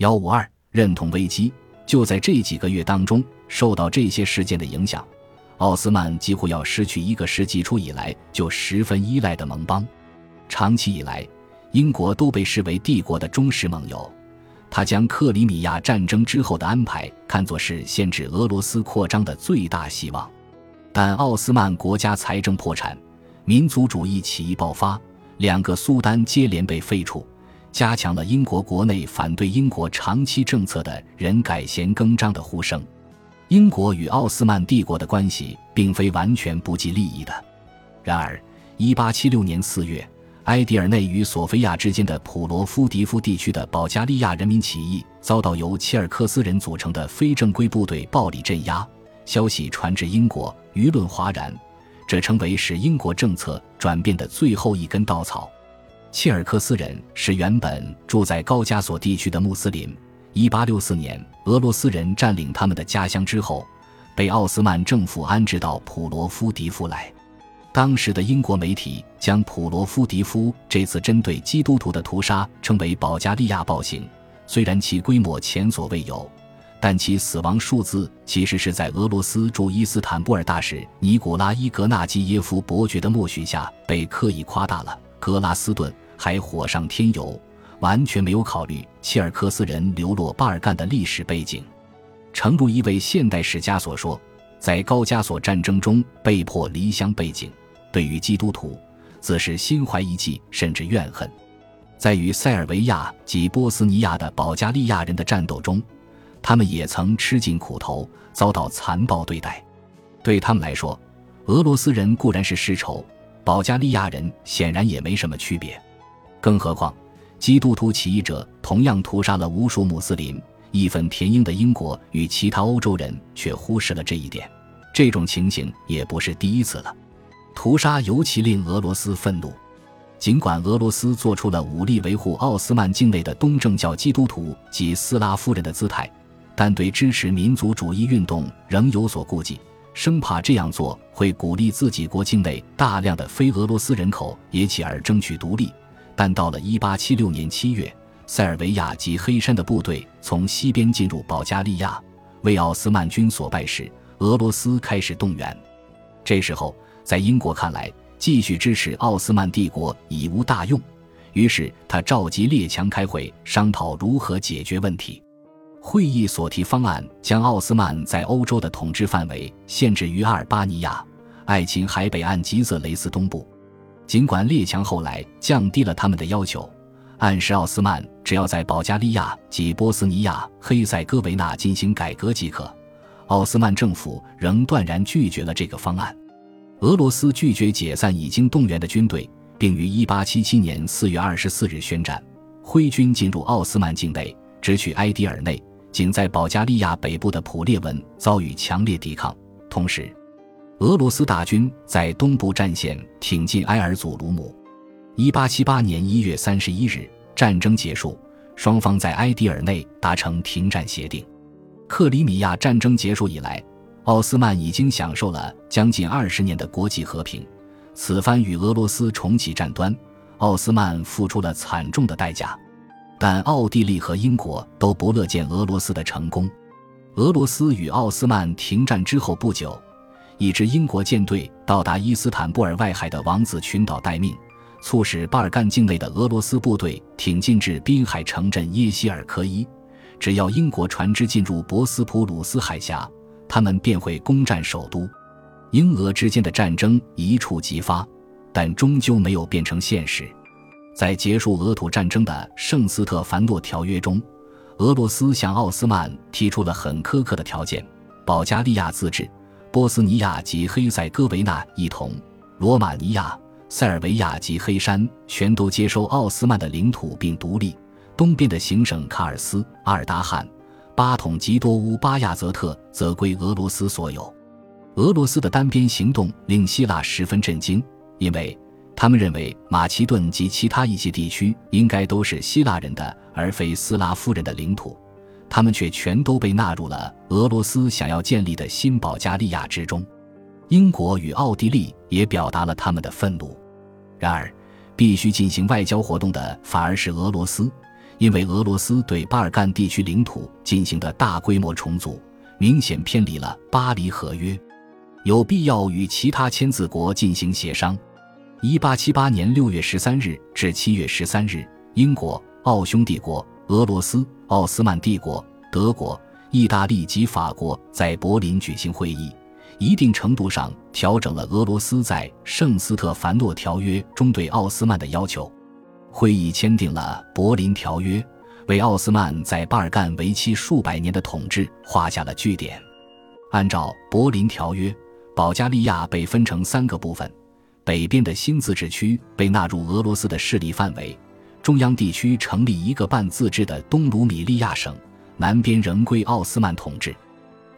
幺五二认同危机就在这几个月当中，受到这些事件的影响，奥斯曼几乎要失去一个世纪初以来就十分依赖的盟邦。长期以来，英国都被视为帝国的忠实盟友。他将克里米亚战争之后的安排看作是限制俄罗斯扩张的最大希望。但奥斯曼国家财政破产，民族主义起义爆发，两个苏丹接连被废除。加强了英国国内反对英国长期政策的人改弦更张的呼声。英国与奥斯曼帝国的关系并非完全不计利益的。然而，1876年4月，埃迪尔内与索菲亚之间的普罗夫迪夫地区的保加利亚人民起义遭到由切尔克斯人组成的非正规部队暴力镇压。消息传至英国，舆论哗然，这成为使英国政策转变的最后一根稻草。切尔克斯人是原本住在高加索地区的穆斯林。1864年，俄罗斯人占领他们的家乡之后，被奥斯曼政府安置到普罗夫迪夫来。当时的英国媒体将普罗夫迪夫这次针对基督徒的屠杀称为“保加利亚暴行”。虽然其规模前所未有，但其死亡数字其实是在俄罗斯驻伊斯坦布尔大使尼古拉伊格纳基耶夫伯爵的默许下被刻意夸大了。格拉斯顿还火上添油，完全没有考虑切尔克斯人流落巴尔干的历史背景。诚如一位现代史家所说，在高加索战争中被迫离乡背井，对于基督徒，自是心怀一计甚至怨恨。在与塞尔维亚及波斯尼亚的保加利亚人的战斗中，他们也曾吃尽苦头，遭到残暴对待。对他们来说，俄罗斯人固然是世仇。保加利亚人显然也没什么区别，更何况基督徒起义者同样屠杀了无数穆斯林。义愤填膺的英国与其他欧洲人却忽视了这一点。这种情形也不是第一次了。屠杀尤其令俄罗斯愤怒。尽管俄罗斯做出了武力维护奥斯曼境内的东正教基督徒及斯拉夫人的姿态，但对支持民族主义运动仍有所顾忌。生怕这样做会鼓励自己国境内大量的非俄罗斯人口也起而争取独立，但到了1876年7月，塞尔维亚及黑山的部队从西边进入保加利亚，为奥斯曼军所败时，俄罗斯开始动员。这时候，在英国看来，继续支持奥斯曼帝国已无大用，于是他召集列强开会，商讨如何解决问题。会议所提方案将奥斯曼在欧洲的统治范围限制于阿尔巴尼亚、爱琴海北岸吉泽雷斯东部。尽管列强后来降低了他们的要求，暗示奥斯曼只要在保加利亚及波斯尼亚、黑塞哥维那进行改革即可，奥斯曼政府仍断然拒绝了这个方案。俄罗斯拒绝解散已经动员的军队，并于1877年4月24日宣战，挥军进入奥斯曼境内，直取埃迪尔内。仅在保加利亚北部的普列文遭遇强烈抵抗，同时，俄罗斯大军在东部战线挺进埃尔祖鲁姆。一八七八年一月三十一日，战争结束，双方在埃迪尔内达成停战协定。克里米亚战争结束以来，奥斯曼已经享受了将近二十年的国际和平。此番与俄罗斯重启战端，奥斯曼付出了惨重的代价。但奥地利和英国都不乐见俄罗斯的成功。俄罗斯与奥斯曼停战之后不久，一支英国舰队到达伊斯坦布尔外海的王子群岛待命，促使巴尔干境内的俄罗斯部队挺进至滨海城镇耶希尔科伊。只要英国船只进入博斯普鲁斯海峡，他们便会攻占首都。英俄之间的战争一触即发，但终究没有变成现实。在结束俄土战争的圣斯特凡诺条约中，俄罗斯向奥斯曼提出了很苛刻的条件：保加利亚自治，波斯尼亚及黑塞哥维那一同，罗马尼亚、塞尔维亚及黑山全都接收奥斯曼的领土并独立。东边的行省卡尔斯、阿尔达罕、巴统及多乌巴亚泽特则归俄罗斯所有。俄罗斯的单边行动令希腊十分震惊，因为。他们认为马其顿及其他一些地区应该都是希腊人的，而非斯拉夫人的领土，他们却全都被纳入了俄罗斯想要建立的新保加利亚之中。英国与奥地利也表达了他们的愤怒。然而，必须进行外交活动的反而是俄罗斯，因为俄罗斯对巴尔干地区领土进行的大规模重组，明显偏离了巴黎合约，有必要与其他签字国进行协商。一八七八年六月十三日至七月十三日，英国、奥匈帝国、俄罗斯、奥斯曼帝国、德国、意大利及法国在柏林举行会议，一定程度上调整了俄罗斯在圣斯特凡诺条约中对奥斯曼的要求。会议签订了《柏林条约》，为奥斯曼在巴尔干为期数百年的统治画下了句点。按照《柏林条约》，保加利亚被分成三个部分。北边的新自治区被纳入俄罗斯的势力范围，中央地区成立一个半自治的东鲁米利亚省，南边仍归奥斯曼统治。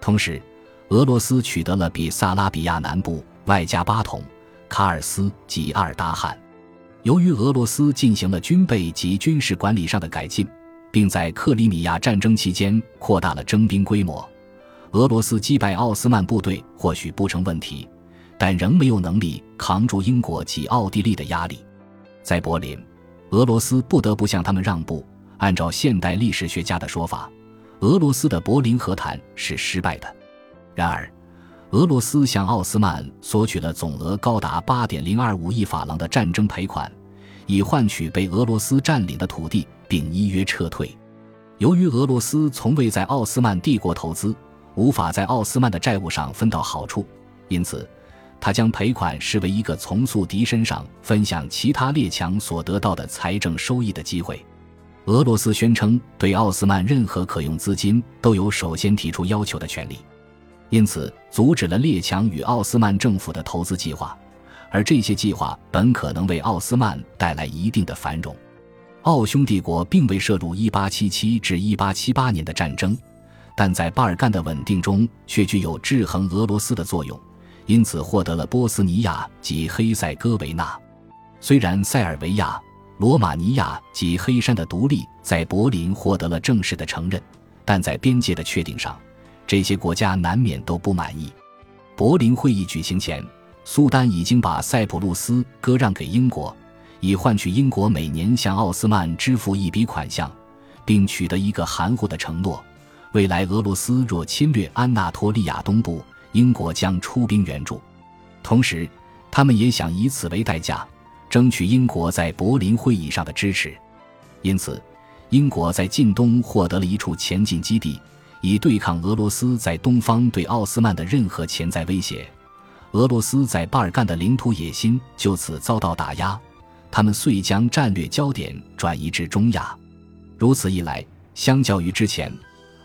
同时，俄罗斯取得了比萨拉比亚南部外加巴统、卡尔斯及阿尔达罕。由于俄罗斯进行了军备及军事管理上的改进，并在克里米亚战争期间扩大了征兵规模，俄罗斯击败奥斯曼部队或许不成问题。但仍没有能力扛住英国及奥地利的压力，在柏林，俄罗斯不得不向他们让步。按照现代历史学家的说法，俄罗斯的柏林和谈是失败的。然而，俄罗斯向奥斯曼索取了总额高达八点零二五亿法郎的战争赔款，以换取被俄罗斯占领的土地，并依约撤退。由于俄罗斯从未在奥斯曼帝国投资，无法在奥斯曼的债务上分到好处，因此。他将赔款视为一个从宿敌身上分享其他列强所得到的财政收益的机会。俄罗斯宣称对奥斯曼任何可用资金都有首先提出要求的权利，因此阻止了列强与奥斯曼政府的投资计划，而这些计划本可能为奥斯曼带来一定的繁荣。奥匈帝国并未涉入1877至1878年的战争，但在巴尔干的稳定中却具有制衡俄罗斯的作用。因此获得了波斯尼亚及黑塞哥维那。虽然塞尔维亚、罗马尼亚及黑山的独立在柏林获得了正式的承认，但在边界的确定上，这些国家难免都不满意。柏林会议举行前，苏丹已经把塞浦路斯割让给英国，以换取英国每年向奥斯曼支付一笔款项，并取得一个含糊的承诺：未来俄罗斯若侵略安纳托利亚东部。英国将出兵援助，同时，他们也想以此为代价，争取英国在柏林会议上的支持。因此，英国在近东获得了一处前进基地，以对抗俄罗斯在东方对奥斯曼的任何潜在威胁。俄罗斯在巴尔干的领土野心就此遭到打压，他们遂将战略焦点转移至中亚。如此一来，相较于之前。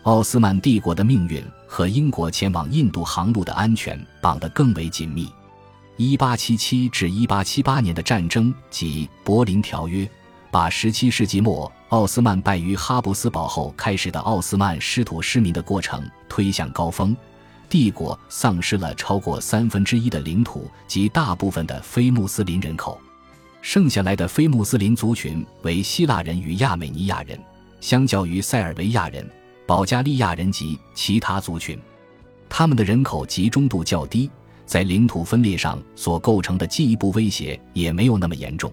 奥斯曼帝国的命运和英国前往印度航路的安全绑得更为紧密。1877至1878年的战争及柏林条约，把17世纪末奥斯曼败于哈布斯堡后开始的奥斯曼失土失民的过程推向高峰。帝国丧失了超过三分之一的领土及大部分的非穆斯林人口，剩下来的非穆斯林族群为希腊人与亚美尼亚人。相较于塞尔维亚人。保加利亚人及其他族群，他们的人口集中度较低，在领土分裂上所构成的进一步威胁也没有那么严重。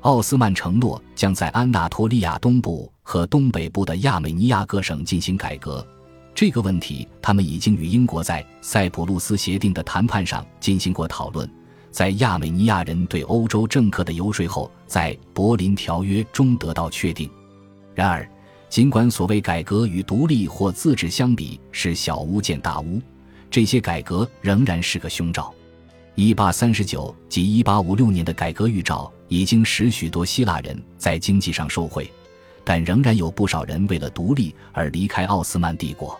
奥斯曼承诺将在安纳托利亚东部和东北部的亚美尼亚各省进行改革，这个问题他们已经与英国在塞浦路斯协定的谈判上进行过讨论，在亚美尼亚人对欧洲政客的游说后，在柏林条约中得到确定。然而。尽管所谓改革与独立或自治相比是小巫见大巫，这些改革仍然是个凶兆。一八三十九及一八五六年的改革预兆已经使许多希腊人在经济上受惠，但仍然有不少人为了独立而离开奥斯曼帝国。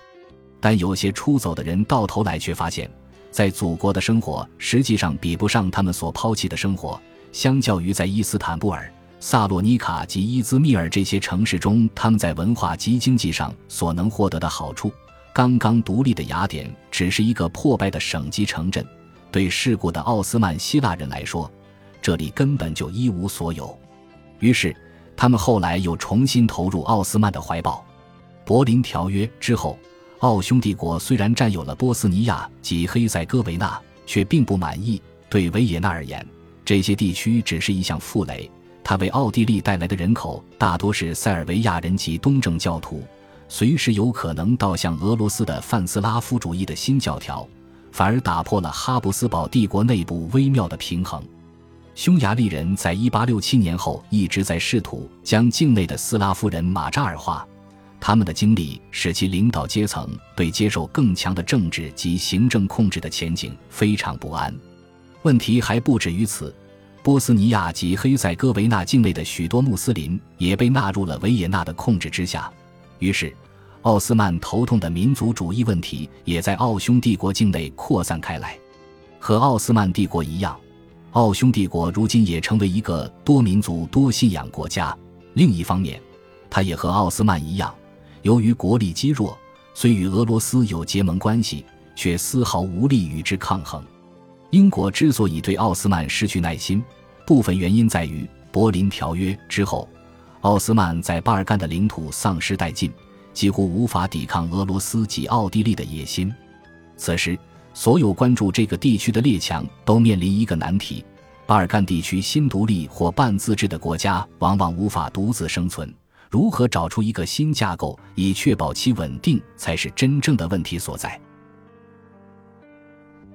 但有些出走的人到头来却发现，在祖国的生活实际上比不上他们所抛弃的生活。相较于在伊斯坦布尔。萨洛尼卡及伊兹密尔这些城市中，他们在文化及经济上所能获得的好处，刚刚独立的雅典只是一个破败的省级城镇。对世故的奥斯曼希腊人来说，这里根本就一无所有。于是，他们后来又重新投入奥斯曼的怀抱。柏林条约之后，奥匈帝国虽然占有了波斯尼亚及黑塞哥维那，却并不满意。对维也纳而言，这些地区只是一项负累。他为奥地利带来的人口大多是塞尔维亚人及东正教徒，随时有可能倒向俄罗斯的泛斯拉夫主义的新教条，反而打破了哈布斯堡帝国内部微妙的平衡。匈牙利人在1867年后一直在试图将境内的斯拉夫人马扎尔化，他们的经历使其领导阶层对接受更强的政治及行政控制的前景非常不安。问题还不止于此，波斯尼亚及黑塞哥维那境内的许多穆斯林也被纳入了维也纳的控制之下，于是奥斯曼头痛的民族主义问题也在奥匈帝国境内扩散开来，和奥斯曼帝国一样。奥匈帝国如今也成为一个多民族、多信仰国家。另一方面，它也和奥斯曼一样，由于国力积弱，虽与俄罗斯有结盟关系，却丝毫无力与之抗衡。英国之所以对奥斯曼失去耐心，部分原因在于柏林条约之后，奥斯曼在巴尔干的领土丧失殆尽，几乎无法抵抗俄罗斯及奥地利的野心。此时。所有关注这个地区的列强都面临一个难题：巴尔干地区新独立或半自治的国家往往无法独自生存。如何找出一个新架构以确保其稳定，才是真正的问题所在。